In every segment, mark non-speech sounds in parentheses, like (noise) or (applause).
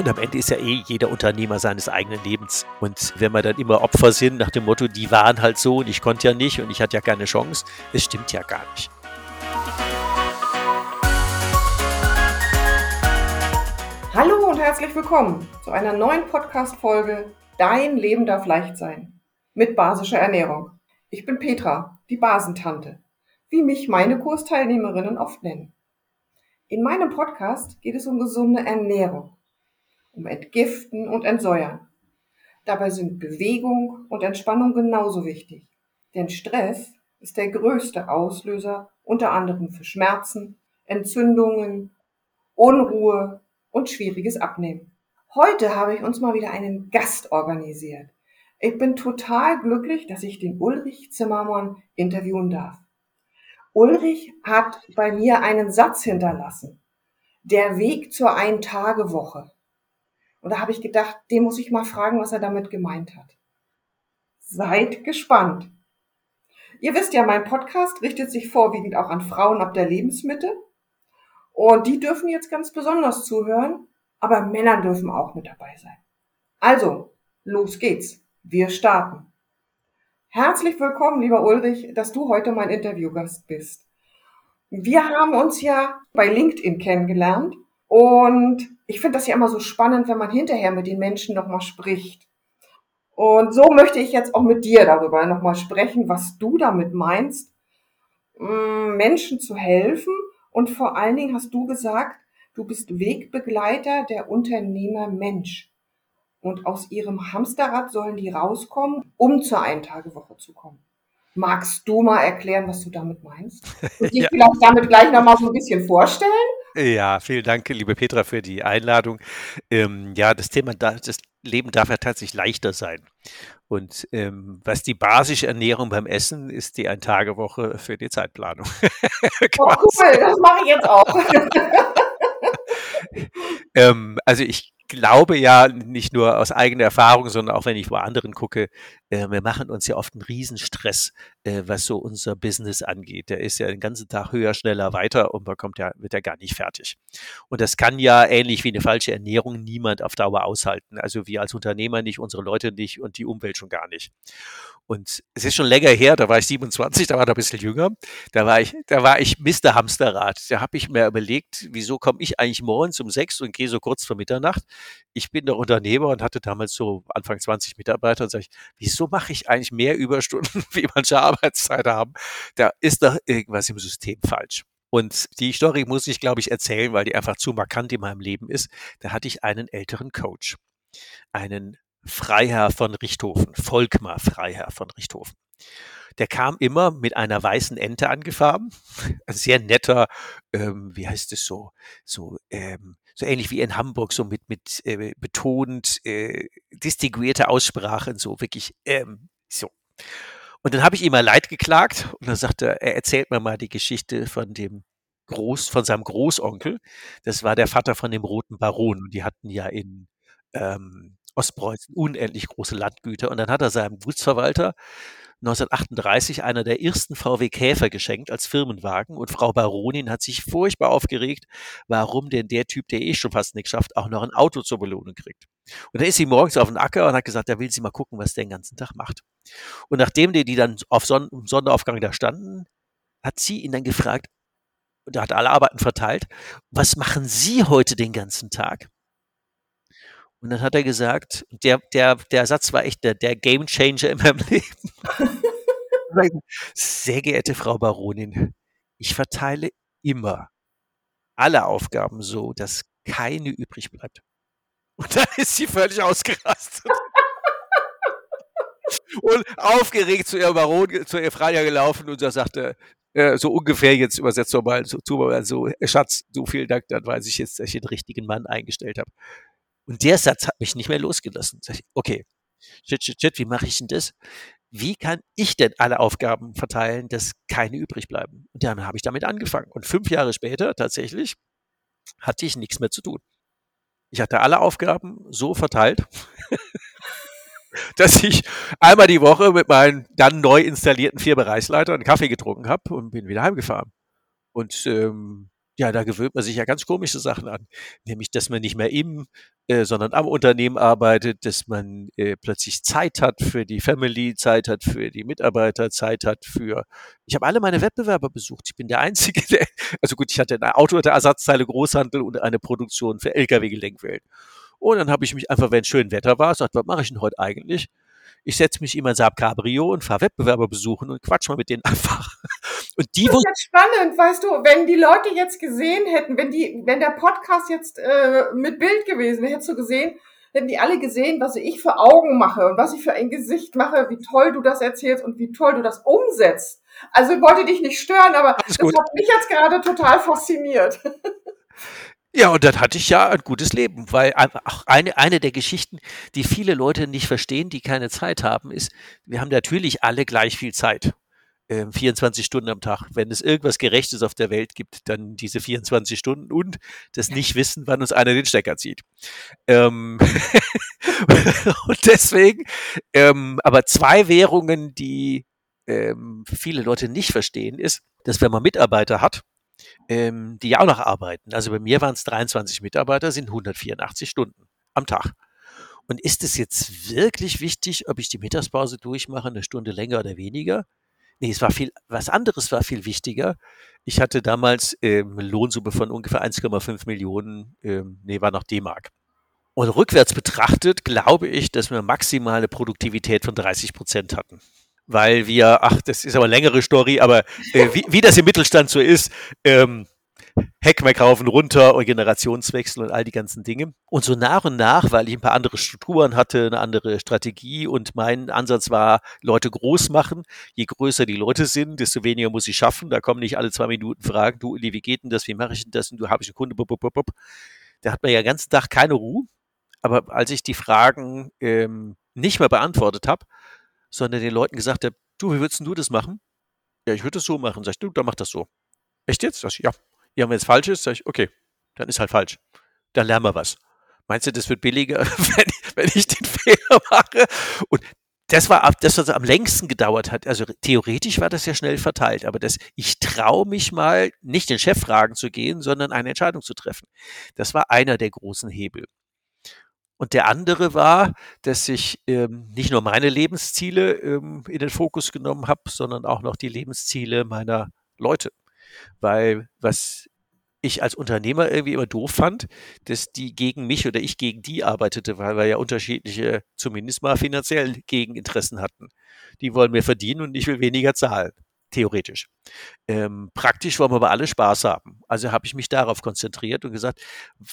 Und am Ende ist ja eh jeder Unternehmer seines eigenen Lebens. Und wenn wir dann immer Opfer sind nach dem Motto, die waren halt so und ich konnte ja nicht und ich hatte ja keine Chance, es stimmt ja gar nicht. Hallo und herzlich willkommen zu einer neuen Podcast-Folge Dein Leben darf leicht sein mit basischer Ernährung. Ich bin Petra, die Basentante, wie mich meine Kursteilnehmerinnen oft nennen. In meinem Podcast geht es um gesunde Ernährung um Entgiften und Entsäuern. Dabei sind Bewegung und Entspannung genauso wichtig, denn Stress ist der größte Auslöser unter anderem für Schmerzen, Entzündungen, Unruhe und schwieriges Abnehmen. Heute habe ich uns mal wieder einen Gast organisiert. Ich bin total glücklich, dass ich den Ulrich Zimmermann interviewen darf. Ulrich hat bei mir einen Satz hinterlassen. Der Weg zur Ein-Tage-Woche. Und da habe ich gedacht, den muss ich mal fragen, was er damit gemeint hat. Seid gespannt. Ihr wisst ja, mein Podcast richtet sich vorwiegend auch an Frauen ab der Lebensmitte. Und die dürfen jetzt ganz besonders zuhören, aber Männer dürfen auch mit dabei sein. Also, los geht's. Wir starten. Herzlich willkommen, lieber Ulrich, dass du heute mein Interviewgast bist. Wir haben uns ja bei LinkedIn kennengelernt und ich finde das ja immer so spannend, wenn man hinterher mit den Menschen nochmal spricht. Und so möchte ich jetzt auch mit dir darüber nochmal sprechen, was du damit meinst, mm, Menschen zu helfen. Und vor allen Dingen hast du gesagt, du bist Wegbegleiter der Unternehmer Mensch. Und aus ihrem Hamsterrad sollen die rauskommen, um zur Eintagewoche zu kommen. Magst du mal erklären, was du damit meinst? (laughs) Und dich ja. vielleicht damit gleich nochmal so ein bisschen vorstellen? Ja, vielen Dank, liebe Petra, für die Einladung. Ähm, ja, das Thema, das Leben darf ja tatsächlich leichter sein. Und ähm, was die basische Ernährung beim Essen ist, die Ein-Tage-Woche für die Zeitplanung. (laughs) oh, cool, das mache ich jetzt auch. (laughs) ähm, also ich glaube ja nicht nur aus eigener Erfahrung, sondern auch wenn ich bei anderen gucke, wir machen uns ja oft einen Riesenstress, äh, was so unser Business angeht. Der ist ja den ganzen Tag höher, schneller, weiter und man kommt ja, wird ja gar nicht fertig. Und das kann ja ähnlich wie eine falsche Ernährung niemand auf Dauer aushalten. Also wir als Unternehmer nicht, unsere Leute nicht und die Umwelt schon gar nicht. Und es ist schon länger her, da war ich 27, da war er ein bisschen jünger. Da war ich, da war ich Mr. Hamsterrad. Da habe ich mir überlegt, wieso komme ich eigentlich morgens um sechs und gehe so kurz vor Mitternacht? Ich bin der Unternehmer und hatte damals so Anfang 20 Mitarbeiter und sage ich, wieso mache ich eigentlich mehr Überstunden, (laughs) wie manche Arbeitszeit haben? Da ist doch irgendwas im System falsch. Und die Story muss ich, glaube ich, erzählen, weil die einfach zu markant in meinem Leben ist. Da hatte ich einen älteren Coach, einen Freiherr von Richthofen, Volkmar Freiherr von Richthofen. Der kam immer mit einer weißen Ente angefahren, (laughs) ein sehr netter, ähm, wie heißt es so, so, ähm, so ähnlich wie in Hamburg, so mit, mit äh, betont äh, distinguierte Aussprachen, so wirklich ähm, so. Und dann habe ich ihm mal leid geklagt und dann sagte er, er erzählt mir mal die Geschichte von dem Groß, von seinem Großonkel. Das war der Vater von dem Roten Baron und die hatten ja in ähm, Ostpreußen unendlich große Landgüter. Und dann hat er seinem Gutsverwalter 1938 einer der ersten VW Käfer geschenkt als Firmenwagen und Frau Baronin hat sich furchtbar aufgeregt, warum denn der Typ, der eh schon fast nichts schafft, auch noch ein Auto zur Belohnung kriegt. Und dann ist sie morgens auf den Acker und hat gesagt, da will sie mal gucken, was der den ganzen Tag macht. Und nachdem die, die dann auf Son Sonnenaufgang da standen, hat sie ihn dann gefragt, und er hat alle Arbeiten verteilt, was machen Sie heute den ganzen Tag? Und dann hat er gesagt, der, der, der Satz war echt der, der Game Changer in meinem (laughs) Leben. Sehr geehrte Frau Baronin, ich verteile immer alle Aufgaben so, dass keine übrig bleibt. Und dann ist sie völlig ausgerastet. und aufgeregt zu ihrem Baron, zu ihr Freier gelaufen und sagte, äh, so ungefähr jetzt übersetzt mal so, so, Schatz, so vielen Dank, dann weiß ich jetzt, dass ich den richtigen Mann eingestellt habe. Und der Satz hat mich nicht mehr losgelassen. Ich, okay, shit, shit, shit, wie mache ich denn das? Wie kann ich denn alle Aufgaben verteilen, dass keine übrig bleiben? Und dann habe ich damit angefangen. Und fünf Jahre später tatsächlich hatte ich nichts mehr zu tun. Ich hatte alle Aufgaben so verteilt, (laughs) dass ich einmal die Woche mit meinem dann neu installierten Vierbereichsleiter einen Kaffee getrunken habe und bin wieder heimgefahren. Und ähm, Ja, da gewöhnt man sich ja ganz komische Sachen an. Nämlich, dass man nicht mehr im, äh, sondern am Unternehmen arbeitet, dass man äh, plötzlich Zeit hat für die Family, Zeit hat für die Mitarbeiter, Zeit hat für. Ich habe alle meine Wettbewerber besucht. Ich bin der Einzige, (laughs) der. Also gut, ich hatte ein Auto der Ersatzteile Großhandel und eine Produktion für Lkw-Gelenkwellen. Und dann habe ich mich einfach, wenn schön Wetter war, gesagt, was mache ich denn heute eigentlich? Ich setze mich immer in Saab Cabrio und fahre Wettbewerber besuchen und quatsch mal mit denen einfach. (laughs) Und die das ist jetzt spannend, weißt du, wenn die Leute jetzt gesehen hätten, wenn die, wenn der Podcast jetzt äh, mit Bild gewesen wäre, hättest du gesehen, hätten die alle gesehen, was ich für Augen mache und was ich für ein Gesicht mache, wie toll du das erzählst und wie toll du das umsetzt. Also ich wollte dich nicht stören, aber das hat mich jetzt gerade total fasziniert. (laughs) Ja, und dann hatte ich ja ein gutes Leben, weil auch eine, eine der Geschichten, die viele Leute nicht verstehen, die keine Zeit haben, ist, wir haben natürlich alle gleich viel Zeit. 24 ähm, Stunden am Tag. Wenn es irgendwas Gerechtes auf der Welt gibt, dann diese 24 Stunden und das nicht wissen, wann uns einer den Stecker zieht. Ähm (laughs) und deswegen, ähm, aber zwei Währungen, die ähm, viele Leute nicht verstehen, ist, dass wenn man Mitarbeiter hat, ähm, die ja auch noch arbeiten. Also bei mir waren es 23 Mitarbeiter, sind 184 Stunden am Tag. Und ist es jetzt wirklich wichtig, ob ich die Mittagspause durchmache, eine Stunde länger oder weniger? Nee, es war viel, was anderes war viel wichtiger. Ich hatte damals ähm, Lohnsumme von ungefähr 1,5 Millionen, ähm, nee, war noch D-Mark. Und rückwärts betrachtet glaube ich, dass wir maximale Produktivität von 30 Prozent hatten weil wir, ach, das ist aber eine längere Story, aber äh, wie, wie das im Mittelstand so ist, ähm, und runter und Generationswechsel und all die ganzen Dinge. Und so nach und nach, weil ich ein paar andere Strukturen hatte, eine andere Strategie und mein Ansatz war, Leute groß machen. Je größer die Leute sind, desto weniger muss ich schaffen. Da kommen nicht alle zwei Minuten Fragen, du Uli, wie geht denn das, wie mache ich denn das und du habe ich einen Kunde, bup, bup, bup. Da hat man ja den ganzen Tag keine Ruhe. Aber als ich die Fragen ähm, nicht mehr beantwortet habe, sondern den Leuten gesagt habe, du, wie würdest du das machen? Ja, ich würde es so machen. Sag ich, du, dann mach das so. Echt jetzt? Sag ich, ja. Ja, wenn es falsch ist, sag ich, okay, dann ist halt falsch. Dann lernen wir was. Meinst du, das wird billiger, (laughs) wenn, wenn ich den Fehler mache? Und das war das, was am längsten gedauert hat. Also theoretisch war das ja schnell verteilt, aber das, ich traue mich mal, nicht den Chef fragen zu gehen, sondern eine Entscheidung zu treffen. Das war einer der großen Hebel. Und der andere war, dass ich ähm, nicht nur meine Lebensziele ähm, in den Fokus genommen habe, sondern auch noch die Lebensziele meiner Leute. Weil was ich als Unternehmer irgendwie immer doof fand, dass die gegen mich oder ich gegen die arbeitete, weil wir ja unterschiedliche, zumindest mal finanziell Gegeninteressen hatten. Die wollen mehr verdienen und ich will weniger zahlen theoretisch. Ähm, praktisch wollen wir aber alle Spaß haben. Also habe ich mich darauf konzentriert und gesagt,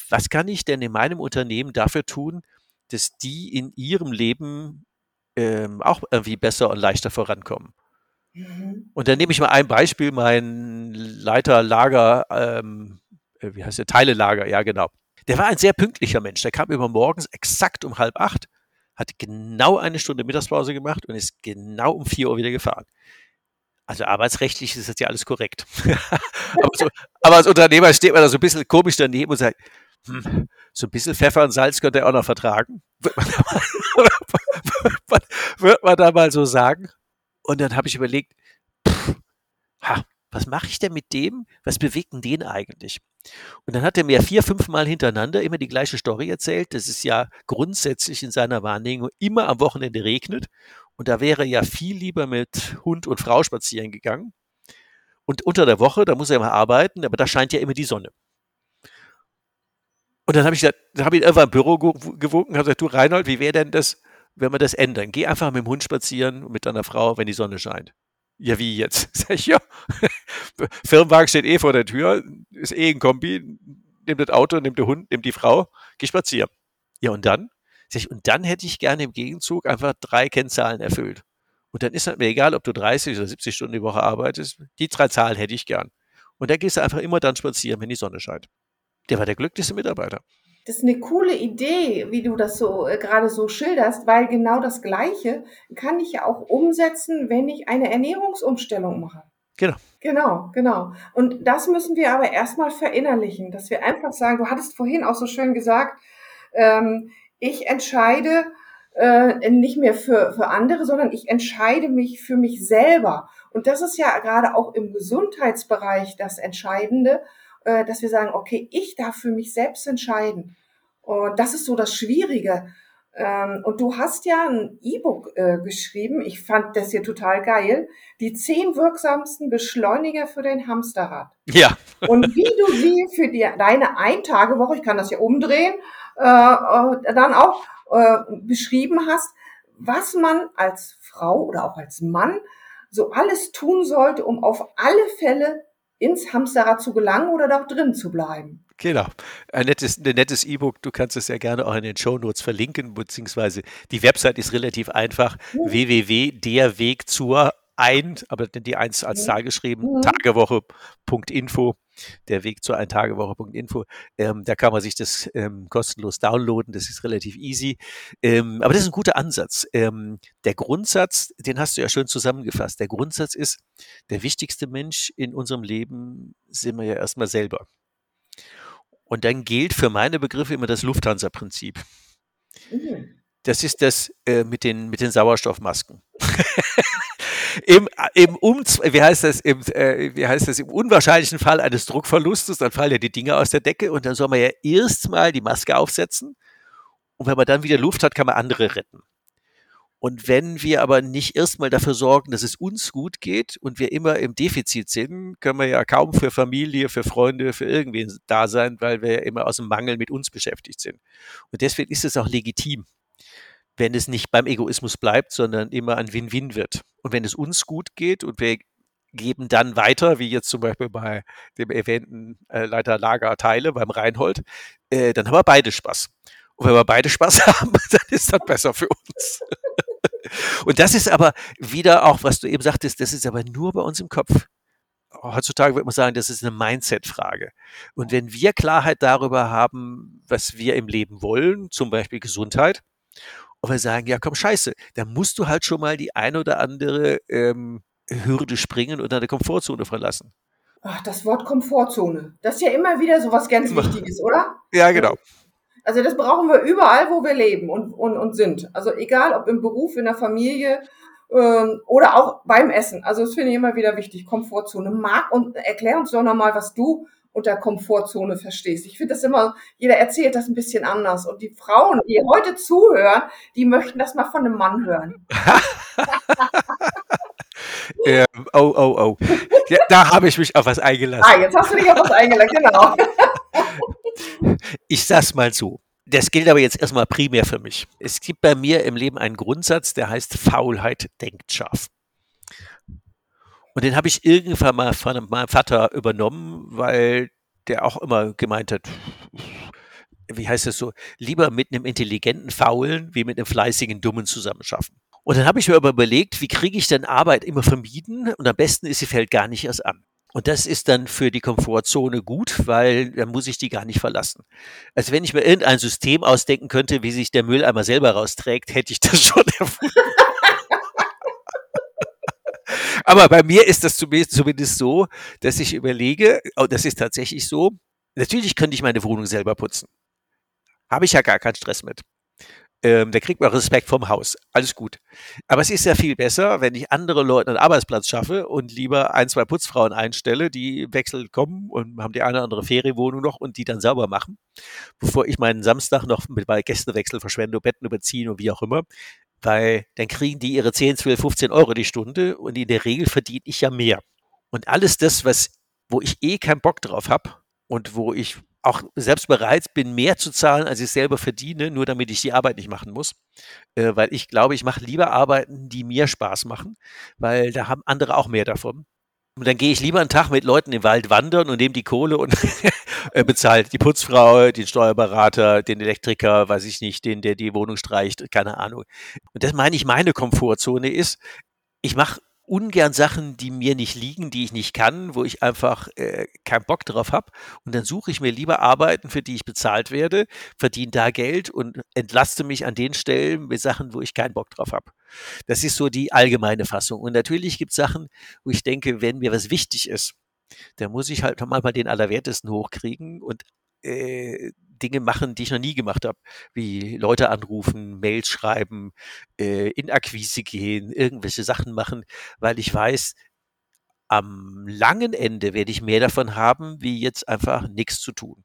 was kann ich denn in meinem Unternehmen dafür tun, dass die in ihrem Leben ähm, auch irgendwie besser und leichter vorankommen. Mhm. Und dann nehme ich mal ein Beispiel, mein Leiter Lager, ähm, äh, wie heißt der, Teilelager, ja genau. Der war ein sehr pünktlicher Mensch. Der kam immer morgens exakt um halb acht, hat genau eine Stunde Mittagspause gemacht und ist genau um vier Uhr wieder gefahren. Also arbeitsrechtlich ist das ja alles korrekt. (laughs) aber, so, aber, als Unternehmer steht man da so ein bisschen komisch daneben und sagt, hm, so ein bisschen Pfeffer und Salz könnte er auch noch vertragen. (laughs) Wird man da mal, (laughs) wird man da mal so sagen? Und dann habe ich überlegt, pff, ha, was mache ich denn mit dem? Was bewegt denn den eigentlich? Und dann hat er mir vier, fünf Mal hintereinander immer die gleiche Story erzählt, dass es ja grundsätzlich in seiner Wahrnehmung immer am Wochenende regnet und da wäre ja viel lieber mit Hund und Frau spazieren gegangen. Und unter der Woche, da muss er immer arbeiten, aber da scheint ja immer die Sonne. Und dann habe ich, dann hab irgendwann im Büro gewunken und habe gesagt, du Reinhold, wie wäre denn das, wenn wir das ändern? Geh einfach mit dem Hund spazieren und mit deiner Frau, wenn die Sonne scheint. Ja, wie jetzt? (laughs) Sag ich, ja. (laughs) Firmenwagen steht eh vor der Tür, ist eh ein Kombi, nimm das Auto, nimm den Hund, nimm die Frau, geh spazieren. Ja, und dann? Und dann hätte ich gerne im Gegenzug einfach drei Kennzahlen erfüllt. Und dann ist es mir egal, ob du 30 oder 70 Stunden die Woche arbeitest. Die drei Zahlen hätte ich gern. Und dann gehst du einfach immer dann spazieren, wenn die Sonne scheint. Der war der glücklichste Mitarbeiter. Das ist eine coole Idee, wie du das so äh, gerade so schilderst, weil genau das Gleiche kann ich ja auch umsetzen, wenn ich eine Ernährungsumstellung mache. Genau. Genau, genau. Und das müssen wir aber erstmal verinnerlichen, dass wir einfach sagen, du hattest vorhin auch so schön gesagt, ähm, ich entscheide äh, nicht mehr für, für andere, sondern ich entscheide mich für mich selber. Und das ist ja gerade auch im Gesundheitsbereich das Entscheidende, äh, dass wir sagen, okay, ich darf für mich selbst entscheiden. Und das ist so das Schwierige. Ähm, und du hast ja ein E-Book äh, geschrieben. Ich fand das hier total geil. Die zehn wirksamsten Beschleuniger für dein Hamsterrad. Ja. Und wie du sie für die, deine Eintagewoche, ich kann das ja umdrehen, äh, äh, dann auch äh, beschrieben hast, was man als Frau oder auch als Mann so alles tun sollte, um auf alle Fälle ins Hamsterrad zu gelangen oder doch drin zu bleiben. Genau. Ein nettes, ein nettes E-Book. Du kannst es ja gerne auch in den Show Notes verlinken, beziehungsweise die Website ist relativ einfach. Mhm. www.derweg zur ein, aber die eins als Zahl geschrieben, mhm. Tagewoche.info, der Weg zur Eintagewoche.info. Ähm, da kann man sich das ähm, kostenlos downloaden, das ist relativ easy. Ähm, aber das ist ein guter Ansatz. Ähm, der Grundsatz, den hast du ja schön zusammengefasst. Der Grundsatz ist, der wichtigste Mensch in unserem Leben sind wir ja erstmal selber. Und dann gilt für meine Begriffe immer das Lufthansa-Prinzip. Mhm. Das ist das äh, mit, den, mit den Sauerstoffmasken. (laughs) Im, im um, wie heißt das, im, äh, wie heißt das, im unwahrscheinlichen Fall eines Druckverlustes, dann fallen ja die Dinge aus der Decke und dann soll man ja erstmal die Maske aufsetzen. Und wenn man dann wieder Luft hat, kann man andere retten. Und wenn wir aber nicht erstmal dafür sorgen, dass es uns gut geht und wir immer im Defizit sind, können wir ja kaum für Familie, für Freunde, für irgendwen da sein, weil wir ja immer aus dem Mangel mit uns beschäftigt sind. Und deswegen ist es auch legitim, wenn es nicht beim Egoismus bleibt, sondern immer ein Win-Win wird. Und wenn es uns gut geht und wir geben dann weiter, wie jetzt zum Beispiel bei dem erwähnten äh, Leiter Lager Teile beim Reinhold, äh, dann haben wir beide Spaß. Und wenn wir beide Spaß (laughs) haben, dann ist das besser für uns. (laughs) Und das ist aber wieder auch, was du eben sagtest, das ist aber nur bei uns im Kopf. Heutzutage würde man sagen, das ist eine Mindset-Frage. Und wenn wir Klarheit darüber haben, was wir im Leben wollen, zum Beispiel Gesundheit, und wir sagen, ja komm, scheiße, dann musst du halt schon mal die ein oder andere ähm, Hürde springen und deine Komfortzone verlassen. Ach, das Wort Komfortzone, das ist ja immer wieder so was ganz Wichtiges, oder? Ja, genau. Also das brauchen wir überall, wo wir leben und, und, und sind. Also egal, ob im Beruf, in der Familie ähm, oder auch beim Essen. Also das finde ich immer wieder wichtig, Komfortzone. Marc, und erklär uns doch nochmal, was du unter Komfortzone verstehst. Ich finde das immer, jeder erzählt das ein bisschen anders. Und die Frauen, die heute zuhören, die möchten das mal von einem Mann hören. (laughs) ähm, oh, oh, oh. Ja, da habe ich mich auf was eingelassen. Ah, jetzt hast du dich auf was eingelassen, genau. (laughs) ich sag's mal so. Das gilt aber jetzt erstmal primär für mich. Es gibt bei mir im Leben einen Grundsatz, der heißt Faulheit denkt scharf. Und den habe ich irgendwann mal von meinem Vater übernommen, weil der auch immer gemeint hat, wie heißt das so, lieber mit einem intelligenten Faulen wie mit einem fleißigen Dummen zusammenschaffen. Und dann habe ich mir aber überlegt, wie kriege ich denn Arbeit immer vermieden? Und am besten ist, sie fällt gar nicht erst an. Und das ist dann für die Komfortzone gut, weil dann muss ich die gar nicht verlassen. Also wenn ich mir irgendein System ausdenken könnte, wie sich der Mülleimer selber rausträgt, hätte ich das (laughs) schon erfunden. Aber bei mir ist das zumindest so, dass ich überlege, oh, das ist tatsächlich so, natürlich könnte ich meine Wohnung selber putzen. Habe ich ja gar keinen Stress mit. Ähm, da kriegt man Respekt vom Haus. Alles gut. Aber es ist ja viel besser, wenn ich andere Leute einen Arbeitsplatz schaffe und lieber ein, zwei Putzfrauen einstelle, die wechseln kommen und haben die eine oder andere Ferienwohnung noch und die dann sauber machen, bevor ich meinen Samstag noch mit Gästewechsel verschwende, Betten überziehen und wie auch immer. Weil dann kriegen die ihre 10, 12, 15 Euro die Stunde und in der Regel verdiene ich ja mehr. Und alles das, was, wo ich eh keinen Bock drauf habe und wo ich auch selbst bereit bin, mehr zu zahlen, als ich selber verdiene, nur damit ich die Arbeit nicht machen muss. Äh, weil ich glaube, ich mache lieber Arbeiten, die mir Spaß machen, weil da haben andere auch mehr davon. Und dann gehe ich lieber einen Tag mit Leuten im Wald wandern und nehme die Kohle und (laughs) bezahlt die Putzfrau, den Steuerberater, den Elektriker, weiß ich nicht, den, der die Wohnung streicht, keine Ahnung. Und das meine ich, meine Komfortzone ist, ich mache ungern Sachen, die mir nicht liegen, die ich nicht kann, wo ich einfach äh, keinen Bock drauf habe. Und dann suche ich mir lieber Arbeiten, für die ich bezahlt werde, verdiene da Geld und entlaste mich an den Stellen mit Sachen, wo ich keinen Bock drauf habe. Das ist so die allgemeine Fassung. Und natürlich gibt es Sachen, wo ich denke, wenn mir was wichtig ist, dann muss ich halt mal den Allerwertesten hochkriegen und äh, Dinge machen, die ich noch nie gemacht habe, wie Leute anrufen, Mails schreiben, äh, in Akquise gehen, irgendwelche Sachen machen, weil ich weiß, am langen Ende werde ich mehr davon haben, wie jetzt einfach nichts zu tun.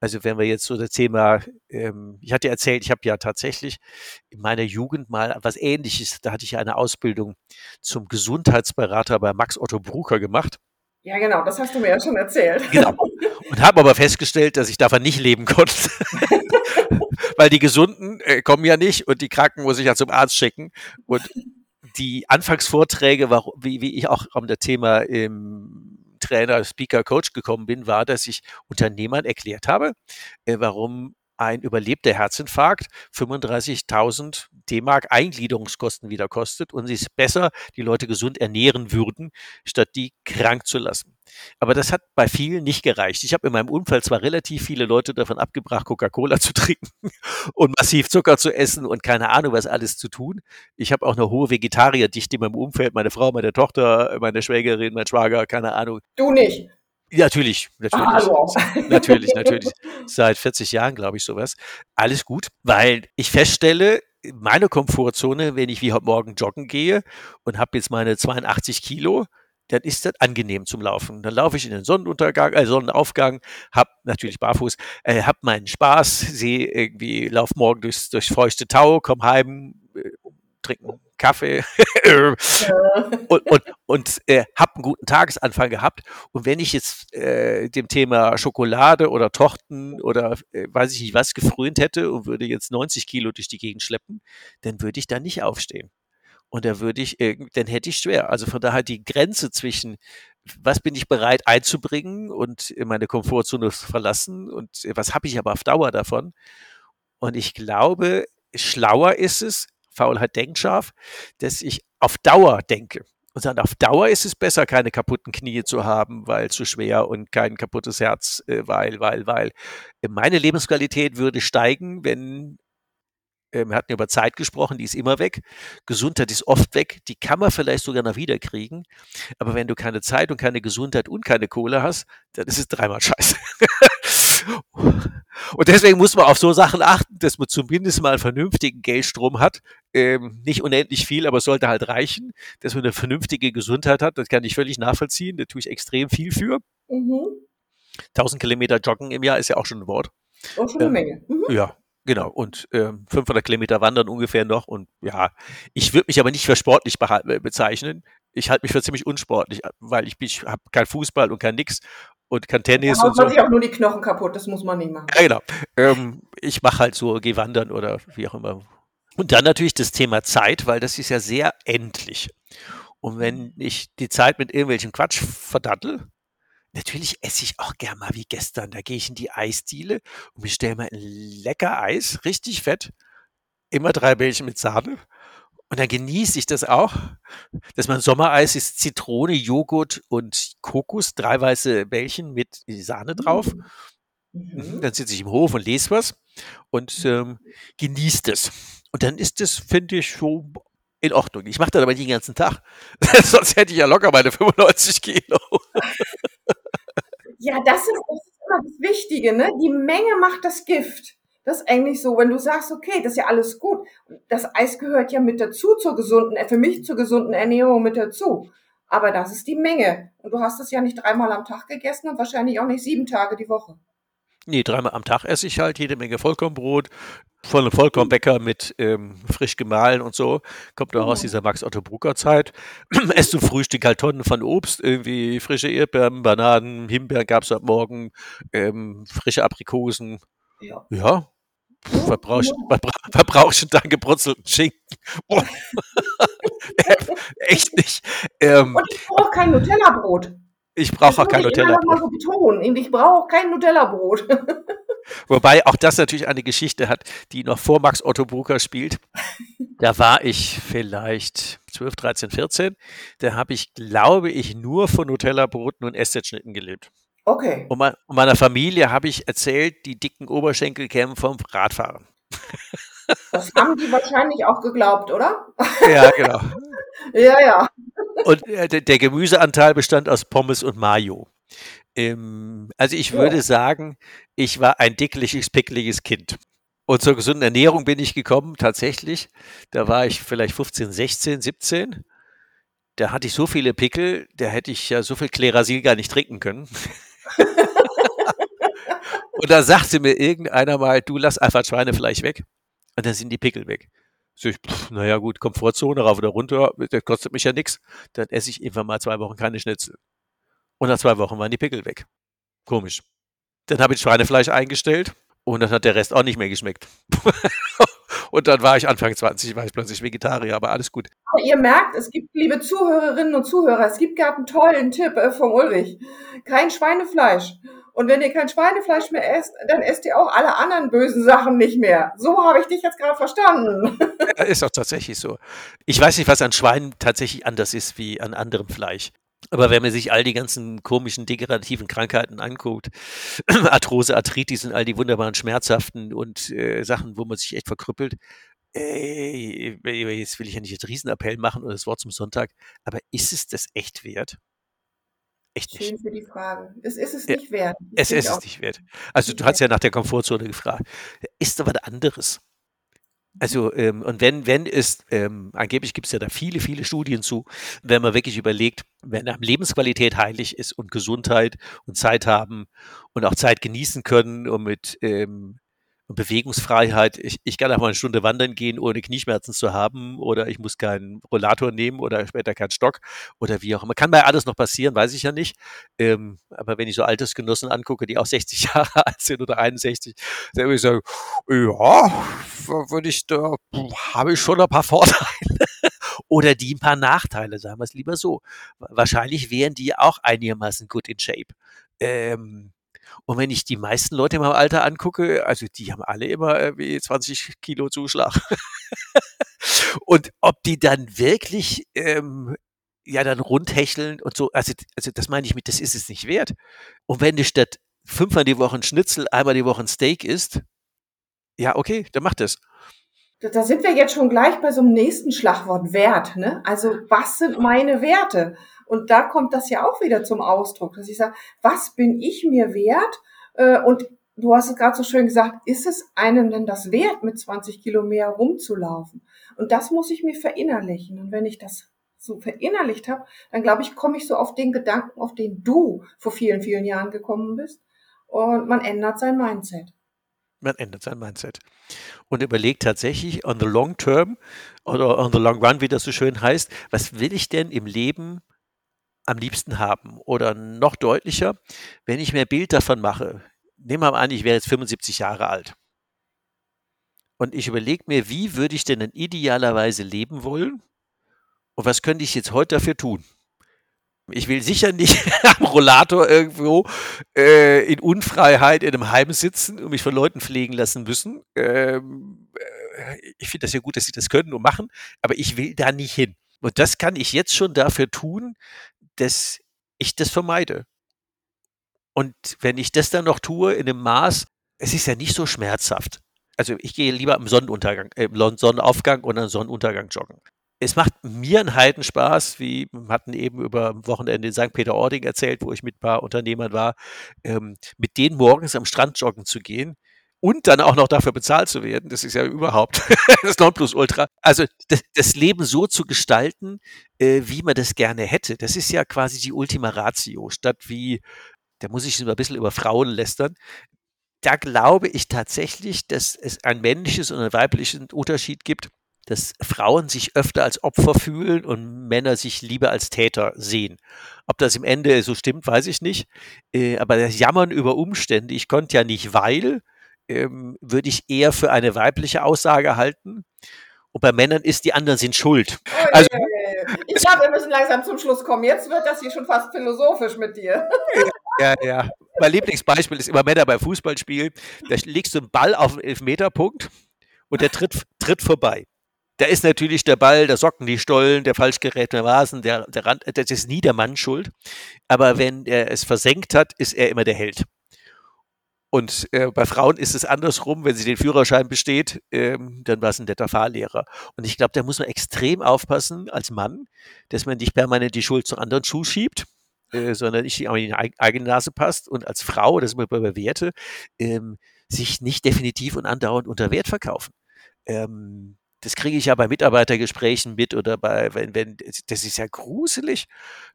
Also wenn wir jetzt so das Thema, ähm, ich hatte erzählt, ich habe ja tatsächlich in meiner Jugend mal was Ähnliches, da hatte ich eine Ausbildung zum Gesundheitsberater bei Max Otto Brucker gemacht. Ja, genau, das hast du mir ja schon erzählt. Genau. Und habe aber festgestellt, dass ich davon nicht leben konnte. (laughs) Weil die Gesunden äh, kommen ja nicht und die Kranken muss ich ja zum Arzt schicken. Und die Anfangsvorträge, wie, wie ich auch um das Thema im Trainer, Speaker, Coach gekommen bin, war, dass ich Unternehmern erklärt habe, äh, warum ein überlebter Herzinfarkt 35.000 D-Mark Eingliederungskosten wieder kostet und es besser die Leute gesund ernähren würden, statt die krank zu lassen. Aber das hat bei vielen nicht gereicht. Ich habe in meinem Umfeld zwar relativ viele Leute davon abgebracht, Coca-Cola zu (laughs) trinken und massiv Zucker zu essen und keine Ahnung, was alles zu tun. Ich habe auch eine hohe Vegetarierdichte in meinem Umfeld, meine Frau, meine Tochter, meine Schwägerin, mein Schwager, keine Ahnung. Du nicht. Ja, natürlich, natürlich. Ah, natürlich, (laughs) natürlich. Seit 40 Jahren, glaube ich, sowas. Alles gut, weil ich feststelle, meine Komfortzone, wenn ich wie heute Morgen joggen gehe und habe jetzt meine 82 Kilo, dann ist das angenehm zum Laufen. Dann laufe ich in den Sonnenuntergang, äh, Sonnenaufgang, hab natürlich barfuß, äh, hab meinen Spaß, sehe irgendwie, lauf morgen durchs, durchs feuchte Tau, komm heim, äh, trinken Kaffee (laughs) und, und, und äh, habe einen guten Tagesanfang gehabt. Und wenn ich jetzt äh, dem Thema Schokolade oder Torten oder äh, weiß ich nicht was gefrönt hätte und würde jetzt 90 Kilo durch die Gegend schleppen, dann würde ich da nicht aufstehen. Und da würde ich, dann hätte ich schwer. Also von daher die Grenze zwischen, was bin ich bereit einzubringen und meine Komfortzone verlassen und was habe ich aber auf Dauer davon. Und ich glaube, schlauer ist es, Faulheit denkt scharf, dass ich auf Dauer denke. Und dann auf Dauer ist es besser, keine kaputten Knie zu haben, weil zu schwer und kein kaputtes Herz, äh, weil, weil, weil. Meine Lebensqualität würde steigen, wenn äh, wir hatten über Zeit gesprochen, die ist immer weg. Gesundheit ist oft weg. Die kann man vielleicht sogar noch wiederkriegen. Aber wenn du keine Zeit und keine Gesundheit und keine Kohle hast, dann ist es dreimal (laughs) scheiße. Und deswegen muss man auf so Sachen achten, dass man zumindest mal einen vernünftigen Geldstrom hat. Ähm, nicht unendlich viel, aber es sollte halt reichen, dass man eine vernünftige Gesundheit hat. Das kann ich völlig nachvollziehen. Da tue ich extrem viel für. Mhm. 1000 Kilometer Joggen im Jahr ist ja auch schon ein Wort. Auch schon eine ähm, Menge. Mhm. Ja, Genau, und ähm, 500 Kilometer wandern ungefähr noch. Und ja, ich würde mich aber nicht für sportlich bezeichnen. Ich halte mich für ziemlich unsportlich, weil ich, ich habe kein Fußball und kein nix und kein Tennis. Da macht man so. sich auch nur die Knochen kaputt, das muss man nicht machen. Ja, genau. Ähm, ich mache halt so, geh wandern oder wie auch immer. Und dann natürlich das Thema Zeit, weil das ist ja sehr endlich. Und wenn ich die Zeit mit irgendwelchem Quatsch verdattel, Natürlich esse ich auch gern mal wie gestern. Da gehe ich in die Eisdiele und bestelle mal ein lecker Eis, richtig fett. Immer drei Bällchen mit Sahne. Und dann genieße ich das auch, dass mein Sommereis ist Zitrone, Joghurt und Kokos, drei weiße Bällchen mit Sahne drauf. Mhm. mhm. Dann sitze ich im Hof und lese was und ähm, genieße es. Und dann ist das, finde ich, schon in Ordnung. Ich mache das aber nicht den ganzen Tag. (laughs) Sonst hätte ich ja locker meine 95 Kilo. (laughs) Ja, das ist, das ist immer das Wichtige, ne? Die Menge macht das Gift. Das ist eigentlich so, wenn du sagst, okay, das ist ja alles gut. Das Eis gehört ja mit dazu zur gesunden, für mich zur gesunden Ernährung mit dazu. Aber das ist die Menge. Und du hast es ja nicht dreimal am Tag gegessen und wahrscheinlich auch nicht sieben Tage die Woche. Nee, dreimal am Tag esse ich halt jede Menge Vollkornbrot, von einem Vollkornbäcker mit ähm, frisch gemahlen und so. Kommt auch aus mhm. dieser Max-Otto-Brucker-Zeit. (clears throat) Esst zum Frühstück halt Tonnen von Obst, irgendwie frische Erdbeeren, Bananen, Himbeeren gab es heute Morgen, ähm, frische Aprikosen. Ja. ja. Verbrauchst verbrauch schon deinen gebrutzelten Schinken. Oh. (laughs) Echt nicht. Ähm, und ich brauche kein Nutella-Brot. Ich brauche auch kein Nutella-Brot. So betonen. Ich brauche auch kein Nutella-Brot. (laughs) Wobei auch das natürlich eine Geschichte hat, die noch vor Max Otto Brucker spielt. Da war ich vielleicht 12, 13, 14. Da habe ich, glaube ich, nur von Nutella-Broten und Essenschnitten gelebt. Okay. Und, mein, und meiner Familie habe ich erzählt, die dicken Oberschenkel kämen vom Radfahren. (laughs) Das haben die wahrscheinlich auch geglaubt, oder? Ja, genau. (laughs) ja, ja. Und äh, der Gemüseanteil bestand aus Pommes und Mayo. Ähm, also ich würde ja. sagen, ich war ein dickliches, pickliges Kind. Und zur gesunden Ernährung bin ich gekommen, tatsächlich. Da war ich vielleicht 15, 16, 17. da hatte ich so viele Pickel, da hätte ich ja so viel Klerasil gar nicht trinken können. Und da sagte mir irgendeiner mal, du lass einfach Schweinefleisch weg und dann sind die Pickel weg. So ich, pff, naja gut, Komfortzone, rauf oder runter, das kostet mich ja nichts. Dann esse ich einfach mal zwei Wochen keine Schnitzel. Und nach zwei Wochen waren die Pickel weg. Komisch. Dann habe ich Schweinefleisch eingestellt und dann hat der Rest auch nicht mehr geschmeckt. (laughs) und dann war ich Anfang 20, war ich plötzlich Vegetarier, aber alles gut. Aber ihr merkt, es gibt, liebe Zuhörerinnen und Zuhörer, es gibt gerade einen tollen Tipp äh, vom Ulrich. Kein Schweinefleisch. Und wenn ihr kein Schweinefleisch mehr esst, dann esst ihr auch alle anderen bösen Sachen nicht mehr. So habe ich dich jetzt gerade verstanden. Ist auch tatsächlich so. Ich weiß nicht, was an Schweinen tatsächlich anders ist wie an anderem Fleisch. Aber wenn man sich all die ganzen komischen degenerativen Krankheiten anguckt, (clears throat) Arthrose, Arthritis und all die wunderbaren schmerzhaften und äh, Sachen, wo man sich echt verkrüppelt, ey, jetzt will ich ja nicht einen Riesenappell machen oder das Wort zum Sonntag, aber ist es das echt wert? Echt nicht. Schön für die Frage. Es ist es nicht wert. Es ist es nicht wert. Also du hast ja nach der Komfortzone gefragt. Ist aber was anderes. Also, ähm, und wenn, wenn es, ähm, angeblich gibt es ja da viele, viele Studien zu, wenn man wirklich überlegt, wenn einem Lebensqualität heilig ist und Gesundheit und Zeit haben und auch Zeit genießen können und mit ähm, und Bewegungsfreiheit. Ich, ich kann auch mal eine Stunde wandern gehen, ohne Knieschmerzen zu haben, oder ich muss keinen Rollator nehmen oder später keinen Stock oder wie auch immer. Kann bei alles noch passieren, weiß ich ja nicht. Ähm, aber wenn ich so Altersgenossen angucke, die auch (laughs) 60 Jahre alt sind oder 61, dann würde ich sagen, ja, würde ich da, habe ich schon ein paar Vorteile. (laughs) oder die ein paar Nachteile, sagen wir es lieber so. Wahrscheinlich wären die auch einigermaßen gut in Shape. Ähm, und wenn ich die meisten Leute in meinem Alter angucke, also die haben alle immer wie 20 Kilo Zuschlag. (laughs) und ob die dann wirklich ähm, ja dann rundhecheln und so, also, also das meine ich mit, das ist es nicht wert. Und wenn du statt fünfmal die Woche ein Schnitzel, einmal die Woche ein Steak isst, ja, okay, dann mach das. Da sind wir jetzt schon gleich bei so einem nächsten Schlagwort Wert. Ne? Also was sind meine Werte? Und da kommt das ja auch wieder zum Ausdruck, dass ich sage, was bin ich mir wert? Äh, und du hast es gerade so schön gesagt, ist es einem denn das wert, mit 20 Kilo mehr rumzulaufen? Und das muss ich mir verinnerlichen. Und wenn ich das so verinnerlicht habe, dann glaube ich, komme ich so auf den Gedanken, auf den du vor vielen, vielen Jahren gekommen bist. Und man ändert sein Mindset. Man ändert sein Mindset. Und überlegt tatsächlich on the long term oder on the long run, wie das so schön heißt, was will ich denn im Leben am liebsten haben? Oder noch deutlicher, wenn ich mir ein Bild davon mache, nehmen wir mal an, ich wäre jetzt 75 Jahre alt. Und ich überlege mir, wie würde ich denn in idealerweise leben wollen? Und was könnte ich jetzt heute dafür tun? Ich will sicher nicht (laughs) am Rollator irgendwo äh, in Unfreiheit in einem Heim sitzen und mich von Leuten pflegen lassen müssen. Ähm, äh, ich finde das ja gut, dass sie das können und machen, aber ich will da nicht hin. Und das kann ich jetzt schon dafür tun, dass ich das vermeide. Und wenn ich das dann noch tue in einem Maß, es ist ja nicht so schmerzhaft. Also ich gehe lieber am Sonnenuntergang, äh, Sonnenaufgang oder am Sonnenuntergang joggen. Es macht mir einen Heidenspaß, wie wir hatten eben über Wochenende in St. Peter-Ording erzählt, wo ich mit ein paar Unternehmern war, ähm, mit denen morgens am Strand joggen zu gehen und dann auch noch dafür bezahlt zu werden, das ist ja überhaupt (laughs) das Nonplusultra. Also das, das Leben so zu gestalten, äh, wie man das gerne hätte, das ist ja quasi die Ultima Ratio, statt wie, da muss ich ein bisschen über Frauen lästern, da glaube ich tatsächlich, dass es ein männliches und ein weibliches Unterschied gibt, dass Frauen sich öfter als Opfer fühlen und Männer sich lieber als Täter sehen. Ob das im Ende so stimmt, weiß ich nicht. Äh, aber das Jammern über Umstände, ich konnte ja nicht, weil, ähm, würde ich eher für eine weibliche Aussage halten. Und bei Männern ist, die anderen sind schuld. Oh, also, ich glaube, wir müssen langsam zum Schluss kommen. Jetzt wird das hier schon fast philosophisch mit dir. Ja, ja. Mein Lieblingsbeispiel ist immer Männer beim Fußballspiel. Da legst du einen Ball auf den Elfmeterpunkt und der tritt, tritt vorbei. Da ist natürlich der Ball, der Socken, die Stollen, der falsch gerätene Vasen, der, der Rand, das ist nie der Mann schuld. Aber wenn er es versenkt hat, ist er immer der Held. Und äh, bei Frauen ist es andersrum, wenn sie den Führerschein besteht, ähm, dann war es ein netter Fahrlehrer. Und ich glaube, da muss man extrem aufpassen als Mann, dass man nicht permanent die Schuld zu anderen Schuh schiebt, äh, sondern nicht in die eigene Nase passt. Und als Frau, das ist immer bei Werte, ähm, sich nicht definitiv und andauernd unter Wert verkaufen. Ähm, das kriege ich ja bei Mitarbeitergesprächen mit oder bei, wenn, wenn, das ist ja gruselig.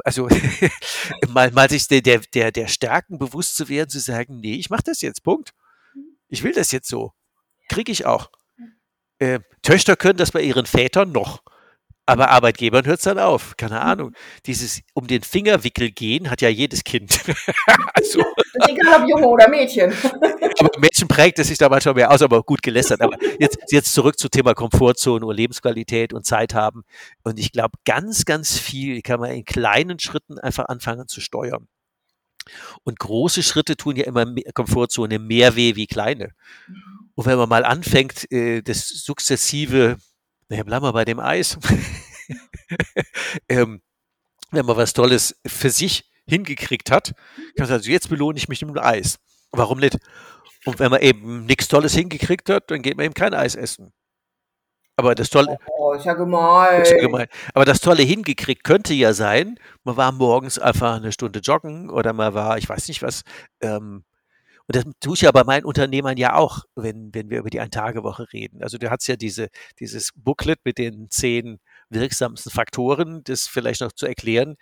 Also (laughs) mal, mal sich der, der, der Stärken bewusst zu werden, zu sagen, nee, ich mache das jetzt, Punkt. Ich will das jetzt so. Kriege ich auch. Äh, Töchter können das bei ihren Vätern noch. Aber Arbeitgebern hört es dann auf. Keine mhm. Ahnung. Dieses um den Fingerwickel gehen hat ja jedes Kind. (laughs) also, (laughs) egal ob Junge oder Mädchen. (laughs) aber Mädchen prägt es sich da manchmal mehr aus, aber gut gelästert. Aber jetzt, jetzt zurück zum Thema Komfortzone und Lebensqualität und Zeit haben. Und ich glaube, ganz, ganz viel kann man in kleinen Schritten einfach anfangen zu steuern. Und große Schritte tun ja immer Komfortzone mehr weh wie kleine. Und wenn man mal anfängt, äh, das sukzessive naja, bleiben wir bei dem Eis. (laughs) ähm, wenn man was Tolles für sich hingekriegt hat, kann man sagen, also jetzt belohne ich mich mit dem Eis. Warum nicht? Und wenn man eben nichts Tolles hingekriegt hat, dann geht man eben kein Eis essen. Aber das Tolle. Oh, ist ja gemein. Ist ja gemein. Aber das Tolle hingekriegt könnte ja sein, man war morgens einfach eine Stunde joggen oder man war, ich weiß nicht was, ähm, und das tue ich ja bei meinen Unternehmern ja auch, wenn, wenn wir über die Ein-Tage-Woche reden. Also du hast ja diese, dieses Booklet mit den zehn wirksamsten Faktoren, das vielleicht noch zu erklären.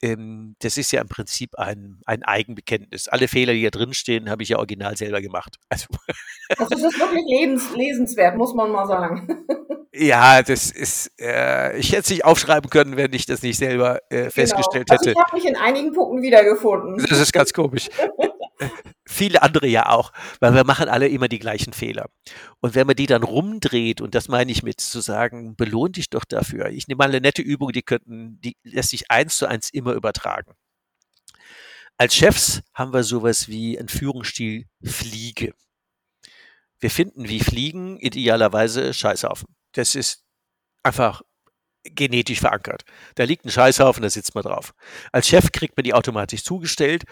Ähm, das ist ja im Prinzip ein, ein Eigenbekenntnis. Alle Fehler, die hier drin stehen, habe ich ja original selber gemacht. (laughs) Also, das ist wirklich lesens, lesenswert, muss man mal sagen. (laughs) Ja, das ist, äh, ich hätte es nicht aufschreiben können, wenn ich das nicht selber äh, genau. festgestellt hätte. Also ich habe mich in einigen Punkten wiedergefunden. Das ist ganz komisch. (laughs) viele andere ja auch, weil wir machen alle immer die gleichen Fehler. Und wenn man die dann rumdreht, und das meine ich mit zu sagen, belohnt dich doch dafür. Ich nehme mal eine nette Übung, die könnten, die lässt sich eins zu eins immer übertragen. Als Chefs haben wir sowas wie ein Führungsstil Fliege. Wir finden wie Fliegen idealerweise Scheißhaufen. Das ist einfach genetisch verankert. Da liegt ein Scheißhaufen, da sitzt man drauf. Als Chef kriegt man die automatisch zugestellt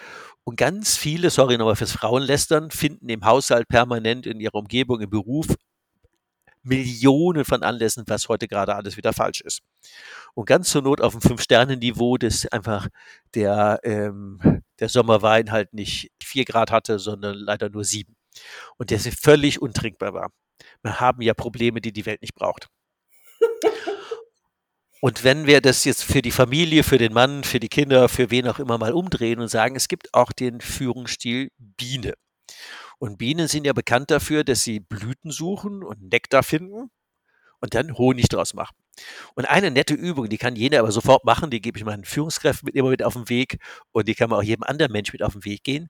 und ganz viele, sorry nochmal fürs Frauenlästern, finden im Haushalt permanent in ihrer Umgebung, im Beruf Millionen von Anlässen, was heute gerade alles wieder falsch ist. Und ganz zur Not auf dem Fünf-Sterne-Niveau, dass einfach der, ähm, der Sommerwein halt nicht vier Grad hatte, sondern leider nur sieben. Und der völlig untrinkbar war. Wir haben ja Probleme, die die Welt nicht braucht. (laughs) Und wenn wir das jetzt für die Familie, für den Mann, für die Kinder, für wen auch immer mal umdrehen und sagen, es gibt auch den Führungsstil Biene. Und Bienen sind ja bekannt dafür, dass sie Blüten suchen und Nektar finden und dann Honig draus machen. Und eine nette Übung, die kann jeder aber sofort machen, die gebe ich meinen Führungskräften mit immer mit auf den Weg und die kann man auch jedem anderen Mensch mit auf den Weg gehen.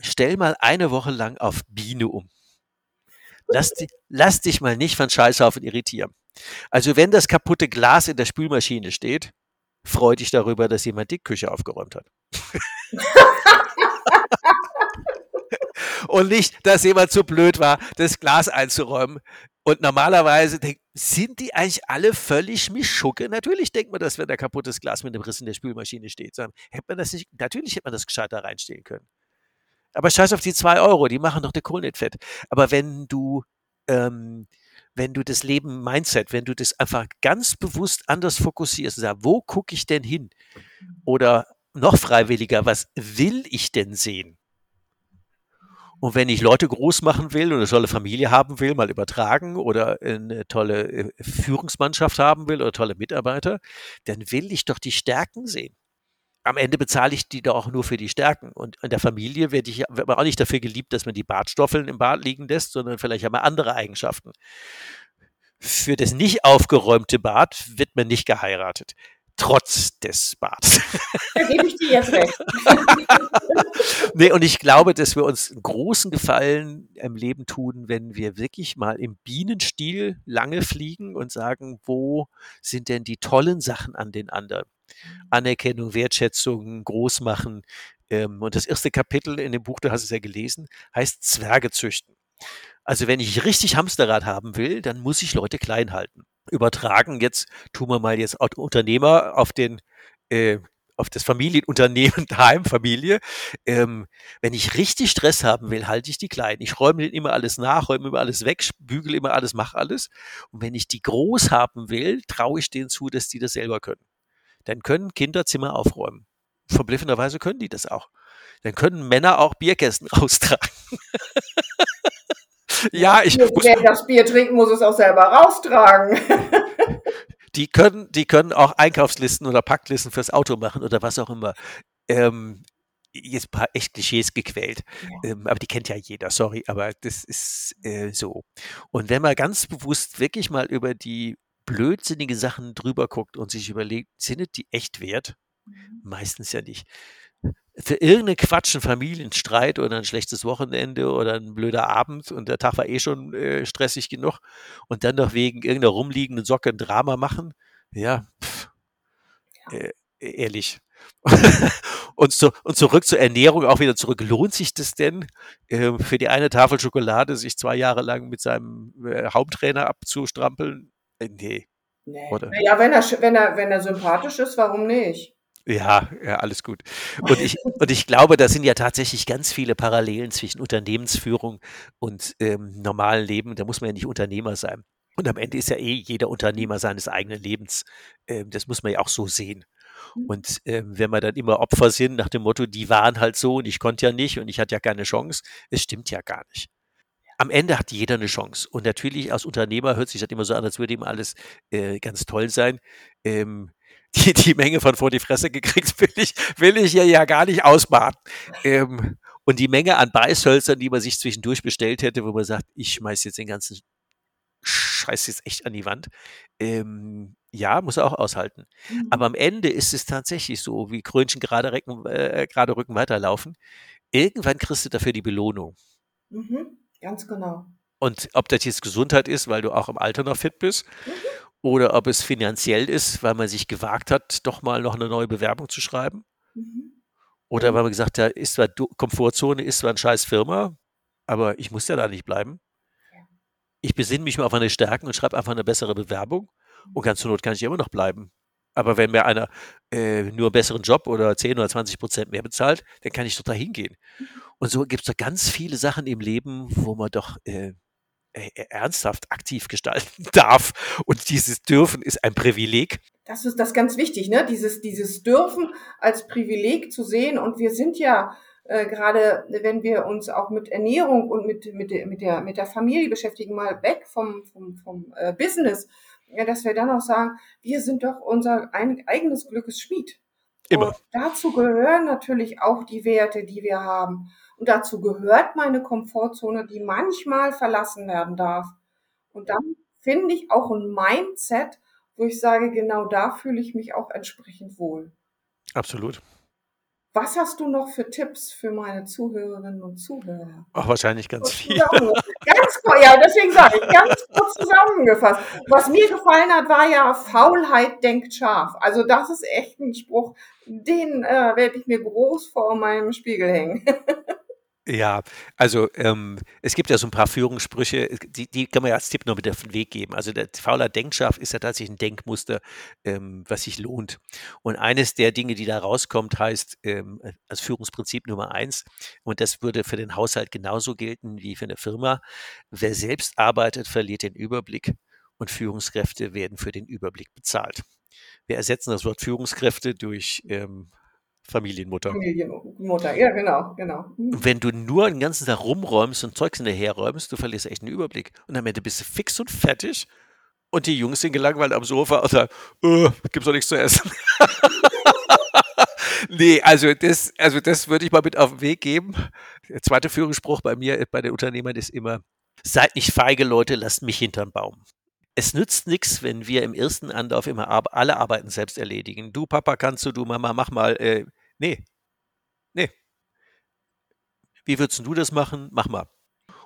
Stell mal eine Woche lang auf Biene um. Lass, lass dich mal nicht von Scheißhaufen irritieren. Also wenn das kaputte Glas in der Spülmaschine steht, freu dich darüber, dass jemand die Küche aufgeräumt hat. (laughs) und nicht, dass jemand zu blöd war, das Glas einzuräumen. Und normalerweise denkt, sind die eigentlich alle völlig Mischugge? Natürlich denkt man das, wenn da kaputtes Glas mit einem Riss in der Spülmaschine steht. Sondern, hätte man das nicht, natürlich hätte man das gescheiter reinstellen können. Aber scheiß auf die zwei Euro, die machen doch der Kohl nicht fett. Aber wenn du ähm, wenn du das Leben Mindset, wenn du das einfach ganz bewusst anders fokussierst und sagst, wo gucke ich denn hin? Oder noch freiwilliger, was will ich denn sehen? Und wenn ich Leute groß machen will und eine tolle Familie haben will, mal übertragen oder eine tolle äh, Führungsmannschaft haben will oder tolle Mitarbeiter, dann will ich doch die Stärken sehen. Am Ende bezahle ich die doch auch nur für die Stärken. Und in der Familie werde ich wird man auch nicht dafür geliebt, dass man die Bartstoffeln im Bad liegen lässt, sondern vielleicht haben wir andere Eigenschaften. Für das nicht aufgeräumte Bad wird man nicht geheiratet trotz des Bads. (laughs) Da gebe ich dir jetzt recht. (laughs) nee, und ich glaube, dass wir uns einen großen Gefallen im Leben tun, wenn wir wirklich mal im Bienenstil lange fliegen und sagen, wo sind denn die tollen Sachen an den anderen? Anerkennung, Wertschätzung, Großmachen. Ähm, und das erste Kapitel in dem Buch, du hast es ja gelesen, heißt Zwerge züchten. Also wenn ich richtig Hamsterrad haben will, dann muss ich Leute klein halten übertragen. Jetzt tun wir mal jetzt Unternehmer auf den äh, auf das Familienunternehmen (laughs) daheim, Familie. Ähm, wenn ich richtig Stress haben will, halte ich die Kleinen. Ich räume denen immer alles nach, räume immer alles weg, bügele immer alles, mache alles. Und wenn ich die groß haben will, traue ich denen zu, dass die das selber können. Dann können Kinder Zimmer aufräumen. Verblüffenderweise können die das auch. Dann können Männer auch Bierkästen (laughs) raustragen. ja, ich muss, wer das Bier trinkt, muss es auch selber raustragen. (laughs) die können, die können auch Einkaufslisten oder Packlisten fürs Auto machen oder was auch immer. Ähm, jetzt ein paar echt Klischees gequält, ja. ähm, aber die kennt ja jeder, sorry, aber das ist äh, so. Und wenn man ganz bewusst wirklich mal über die blödsinnige Sachen drüber guckt und sich überlegt, sind die echt wert? Mhm. Meistens ja nicht. Für irgendeinen Quatsch, einen Familienstreit oder ein schlechtes Wochenende oder ein blöder Abend und der Tag war eh schon äh, stressig genug und dann noch wegen irgendeiner rumliegenden Socke ein Drama machen, ja, pff, äh, ehrlich. (laughs) und, zu, und zurück zur Ernährung auch wieder zurück. Lohnt sich das denn, äh, für die eine Tafel Schokolade sich zwei Jahre lang mit seinem äh, Haupttrainer abzustrampeln? Äh, nee. nee. Oder? Ja, wenn er, wenn, er, wenn er sympathisch ist, warum nicht? Ja, ja, alles gut. Und ich, (laughs) und ich glaube, da sind ja tatsächlich ganz viele Parallelen zwischen Unternehmensführung und ähm, normalen Leben. Da muss man ja nicht Unternehmer sein. Und am Ende ist ja eh jeder Unternehmer seines eigenen Lebens. Ähm, das muss man ja auch so sehen. Mhm. Und ähm, wenn wir dann immer Opfer sind nach dem Motto, die waren halt so und ich konnte ja nicht und ich hatte ja keine Chance, es stimmt ja gar nicht. Am Ende hat jeder eine Chance. Und natürlich als Unternehmer hört sich das immer so an, als würde ihm alles äh, ganz toll sein. Ähm, (laughs) die, die Menge von vor die Fresse gekriegt will ich, will ich hier ja gar nicht ausbaden. Ähm, und die Menge an Beißhölzern, die man sich zwischendurch bestellt hätte, wo man sagt, ich schmeiß jetzt den ganzen Scheiß jetzt echt an die Wand. Ähm, ja, muss er auch aushalten. Mhm. Aber am Ende ist es tatsächlich so, wie Krönchen gerade, Recken, äh, gerade Rücken weiterlaufen. Irgendwann kriegst du dafür die Belohnung. Mhm, ganz genau. Und ob das jetzt Gesundheit ist, weil du auch im Alter noch fit bist, mhm. oder ob es finanziell ist, weil man sich gewagt hat, doch mal noch eine neue Bewerbung zu schreiben. Mhm. Oder weil man gesagt hat, ist zwar Komfortzone, ist zwar eine scheiß Firma, aber ich muss ja da nicht bleiben. Ich besinne mich mal auf meine Stärken und schreibe einfach eine bessere Bewerbung und ganz zur Not kann ich immer noch bleiben. Aber wenn mir einer äh, nur einen besseren Job oder 10 oder 20 Prozent mehr bezahlt, dann kann ich doch da hingehen. Und so gibt es doch ganz viele Sachen im Leben, wo man doch äh, äh, ernsthaft aktiv gestalten (laughs) darf. Und dieses Dürfen ist ein Privileg. Das ist das ganz wichtig, ne? Dieses, dieses Dürfen als Privileg zu sehen. Und wir sind ja äh, gerade, wenn wir uns auch mit Ernährung und mit, mit, mit, der, mit der Familie beschäftigen, mal weg vom, vom, vom äh, Business ja, dass wir dann auch sagen, wir sind doch unser ein, eigenes Glückes Schmied. Immer. Und dazu gehören natürlich auch die Werte, die wir haben. Und dazu gehört meine Komfortzone, die manchmal verlassen werden darf. Und dann finde ich auch ein Mindset, wo ich sage, genau da fühle ich mich auch entsprechend wohl. Absolut. Was hast du noch für Tipps für meine Zuhörerinnen und Zuhörer? Ach, wahrscheinlich ganz viel. Ganz kurz, ja, deswegen sage ich, ganz kurz zusammengefasst. Was mir gefallen hat, war ja, Faulheit denkt scharf. Also das ist echt ein Spruch, den äh, werde ich mir groß vor meinem Spiegel hängen. (laughs) Ja, also ähm, es gibt ja so ein paar Führungssprüche, die, die kann man ja als Tipp noch mit auf den Weg geben. Also der fauler Denkschaf ist ja tatsächlich ein Denkmuster, ähm, was sich lohnt. Und eines der Dinge, die da rauskommt, heißt ähm, als Führungsprinzip Nummer eins, und das würde für den Haushalt genauso gelten wie für eine Firma. Wer selbst arbeitet, verliert den Überblick und Führungskräfte werden für den Überblick bezahlt. Wir ersetzen das Wort Führungskräfte durch ähm, Familienmutter. Familienmutter, ja, genau, genau. Mhm. Wenn du nur den ganzen Tag rumräumst und Zeugs hinterherräumst, du verlierst echt einen Überblick. Und am Ende bist du fix und fertig und die Jungs sind gelangweilt am Sofa und sagen, äh, gibt's doch nichts zu essen. (laughs) nee, also das, also das würde ich mal mit auf den Weg geben. Der zweite Führungsspruch bei mir, bei den Unternehmern ist immer, seid nicht feige Leute, lasst mich hinterm Baum. Es nützt nichts, wenn wir im ersten Anlauf immer alle Arbeiten selbst erledigen. Du Papa kannst du, du Mama mach mal. Äh, Nee. Nee. Wie würdest du das machen? Mach mal.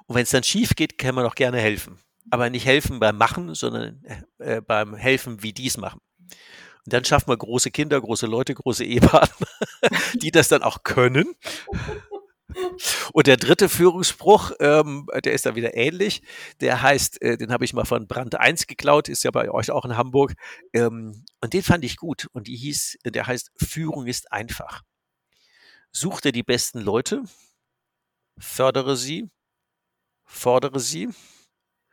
Und wenn es dann schief geht, kann man auch gerne helfen. Aber nicht helfen beim Machen, sondern äh, beim Helfen, wie die es machen. Und dann schafft man große Kinder, große Leute, große Ehepartner, (laughs) die das dann auch können. Und der dritte Führungsspruch, ähm, der ist dann wieder ähnlich. Der heißt, äh, den habe ich mal von Brand 1 geklaut, ist ja bei euch auch in Hamburg. Ähm, und den fand ich gut. Und die hieß, der heißt, Führung ist einfach. Such dir die besten Leute, fördere sie, fordere sie,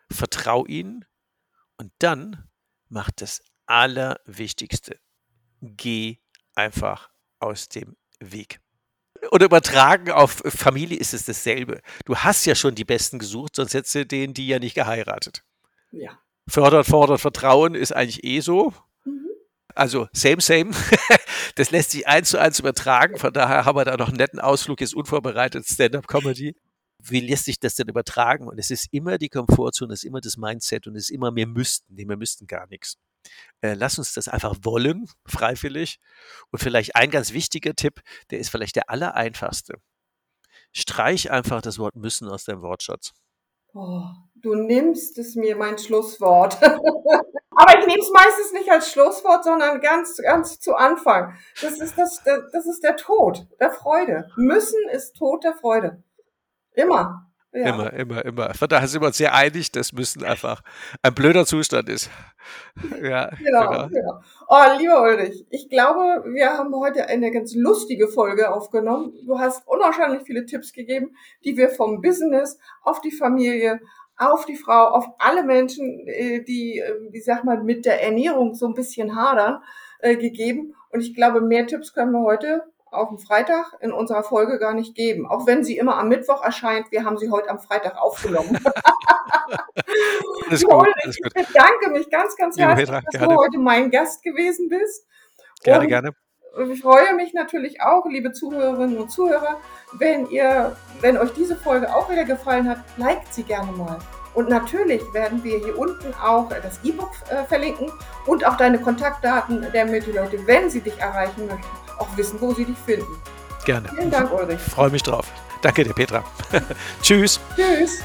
vertrau ihnen und dann mach das Allerwichtigste. Geh einfach aus dem Weg. Und übertragen auf Familie ist es dasselbe. Du hast ja schon die Besten gesucht, sonst hättest du denen die ja nicht geheiratet. Ja. Fördert, fordert Vertrauen ist eigentlich eh so. Mhm. Also same, same. (laughs) Das lässt sich eins zu eins übertragen. Von daher haben wir da noch einen netten Ausflug, jetzt unvorbereitet Stand-up-Comedy. Wie lässt sich das denn übertragen? Und es ist immer die Komfortzone, es ist immer das Mindset und es ist immer, wir müssten, nee, wir müssten gar nichts. Äh, lass uns das einfach wollen, freiwillig. Und vielleicht ein ganz wichtiger Tipp, der ist vielleicht der allereinfachste. Streich einfach das Wort müssen aus deinem Wortschatz. Oh, du nimmst es mir mein Schlusswort. (laughs) Aber ich nehme es meistens nicht als Schlusswort, sondern ganz, ganz zu Anfang. Das ist das, das ist der Tod der Freude. Müssen ist Tod der Freude. Immer. Ja. Immer, immer, immer. Von daher sind wir uns sehr einig, dass Müssen einfach ein blöder Zustand ist. (laughs) Ja, genau, genau. genau. Oh, lieber Ulrich, ich glaube, wir haben heute eine ganz lustige Folge aufgenommen. Du hast unwahrscheinlich viele Tipps gegeben, die wir vom Business auf die Familie, auf die Frau, auf alle Menschen, äh, die, äh, wie sag mal, mit der Ernährung so ein bisschen hadern, äh, gegeben. Und ich glaube, mehr Tipps können wir heute auf dem Freitag in unserer Folge gar nicht geben. Auch wenn sie immer am Mittwoch erscheint. Wir haben sie heute am Freitag aufgenommen. (laughs) alles gut, alles. Ich bedanke mich ganz, ganz herzlich, Petra, dass gerne. du heute mein Gast gewesen bist. Gerne, und gerne. Ich freue mich natürlich auch, liebe Zuhörerinnen und Zuhörer, wenn ihr, wenn euch diese Folge auch wieder gefallen hat, liked sie gerne mal. Und natürlich werden wir hier unten auch das E-Book äh, verlinken und auch deine Kontaktdaten, damit die Leute, wenn sie dich erreichen möchten, auch wissen, wo sie dich finden. Gerne. Vielen Dank, Ulrich. Freue mich drauf. Danke dir, Petra. (laughs) Tschüss. Tschüss.